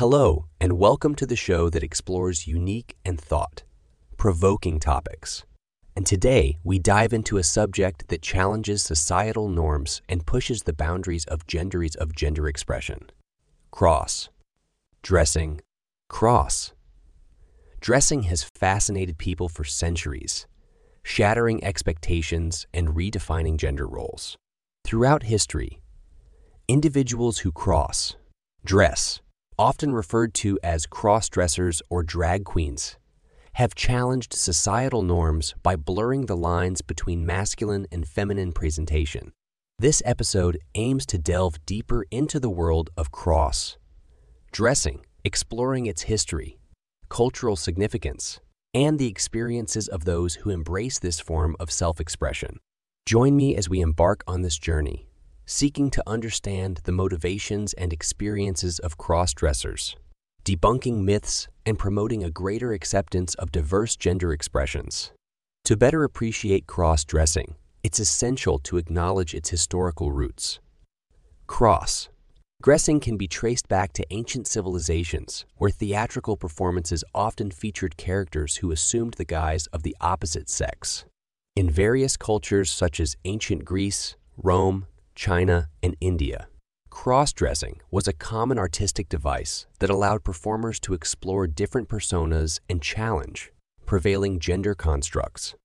Hello, and welcome to the show that explores unique and thought provoking topics. And today we dive into a subject that challenges societal norms and pushes the boundaries of genderies of gender expression cross, dressing, cross. Dressing has fascinated people for centuries, shattering expectations and redefining gender roles. Throughout history, individuals who cross, dress, often referred to as cross dressers or drag queens, have challenged societal norms by blurring the lines between masculine and feminine presentation. This episode aims to delve deeper into the world of cross, dressing, exploring its history, cultural significance, and the experiences of those who embrace this form of self expression. Join me as we embark on this journey, seeking to understand the motivations and experiences of cross dressers, debunking myths, and promoting a greater acceptance of diverse gender expressions. To better appreciate cross dressing, it's essential to acknowledge its historical roots. Cross Dressing can be traced back to ancient civilizations, where theatrical performances often featured characters who assumed the guise of the opposite sex. In various cultures such as ancient Greece, Rome, China, and India, cross dressing was a common artistic device that allowed performers to explore different personas and challenge prevailing gender constructs.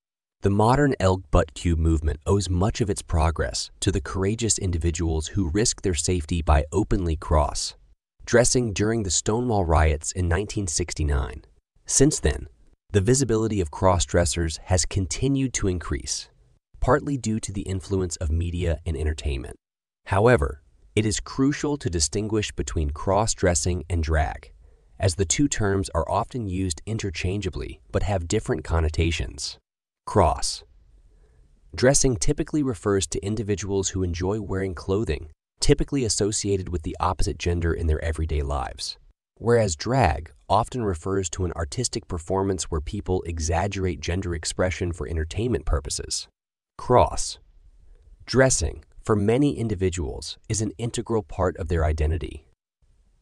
The modern LGBTQ movement owes much of its progress to the courageous individuals who risk their safety by openly cross, dressing during the Stonewall riots in 1969. Since then, the visibility of cross dressers has continued to increase, partly due to the influence of media and entertainment. However, it is crucial to distinguish between cross dressing and drag, as the two terms are often used interchangeably but have different connotations. Cross. Dressing typically refers to individuals who enjoy wearing clothing, typically associated with the opposite gender in their everyday lives. Whereas drag often refers to an artistic performance where people exaggerate gender expression for entertainment purposes. Cross. Dressing, for many individuals, is an integral part of their identity.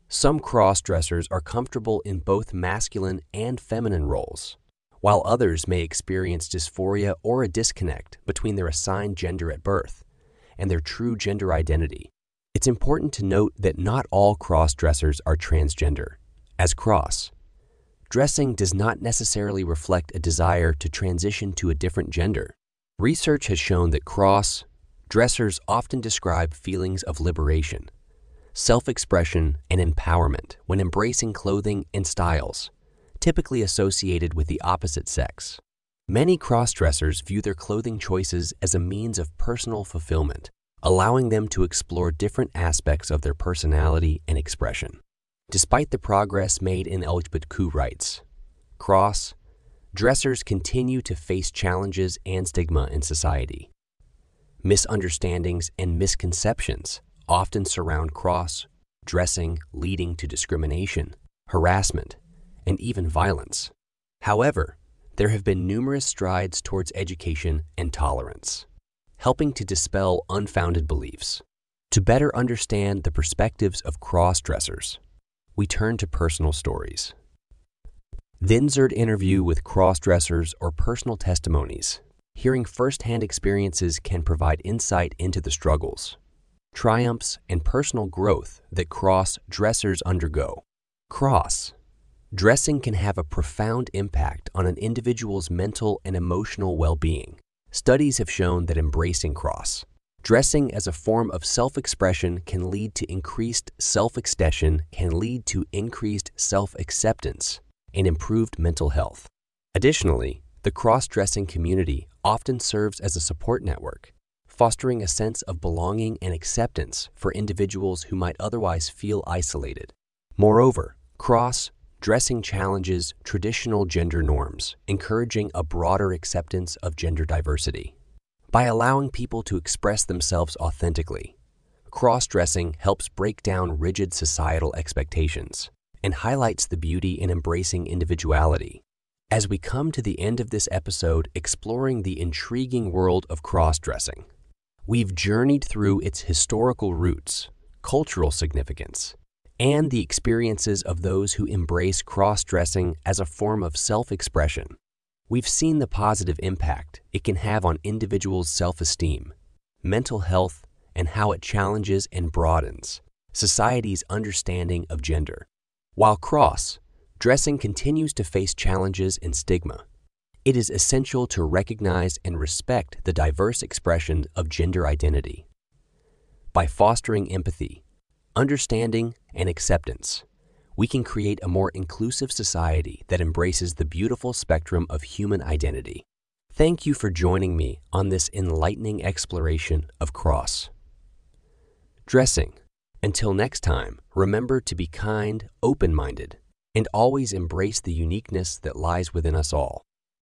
Some cross dressers are comfortable in both masculine and feminine roles while others may experience dysphoria or a disconnect between their assigned gender at birth and their true gender identity. It's important to note that not all cross dressers are transgender, as cross. Dressing does not necessarily reflect a desire to transition to a different gender. Research has shown that cross dressers often describe feelings of liberation, self expression, and empowerment when embracing clothing and styles typically associated with the opposite sex. Many cross-dressers view their clothing choices as a means of personal fulfillment, allowing them to explore different aspects of their personality and expression. Despite the progress made in LGBTQ rights, cross dressers continue to face challenges and stigma in society. Misunderstandings and misconceptions often surround cross dressing, leading to discrimination, harassment, and even violence. However, there have been numerous strides towards education and tolerance, helping to dispel unfounded beliefs. To better understand the perspectives of cross dressers, we turn to personal stories. The insert interview with cross dressers or personal testimonies. Hearing firsthand experiences can provide insight into the struggles, triumphs, and personal growth that cross dressers undergo. Cross Dressing can have a profound impact on an individual's mental and emotional well being. Studies have shown that embracing cross, dressing as a form of self expression can lead to increased self expression, can lead to increased self acceptance, and improved mental health. Additionally, the cross dressing community often serves as a support network, fostering a sense of belonging and acceptance for individuals who might otherwise feel isolated. Moreover, cross dressing challenges traditional gender norms, encouraging a broader acceptance of gender diversity. By allowing people to express themselves authentically, cross dressing helps break down rigid societal expectations and highlights the beauty in embracing individuality. As we come to the end of this episode exploring the intriguing world of cross dressing, we've journeyed through its historical roots, cultural significance, and the experiences of those who embrace cross dressing as a form of self expression. We've seen the positive impact it can have on individuals' self esteem, mental health, and how it challenges and broadens society's understanding of gender. While cross dressing continues to face challenges and stigma, it is essential to recognize and respect the diverse expression of gender identity. By fostering empathy, understanding, and acceptance, we can create a more inclusive society that embraces the beautiful spectrum of human identity. Thank you for joining me on this enlightening exploration of cross. Dressing. Until next time, remember to be kind, open minded, and always embrace the uniqueness that lies within us all.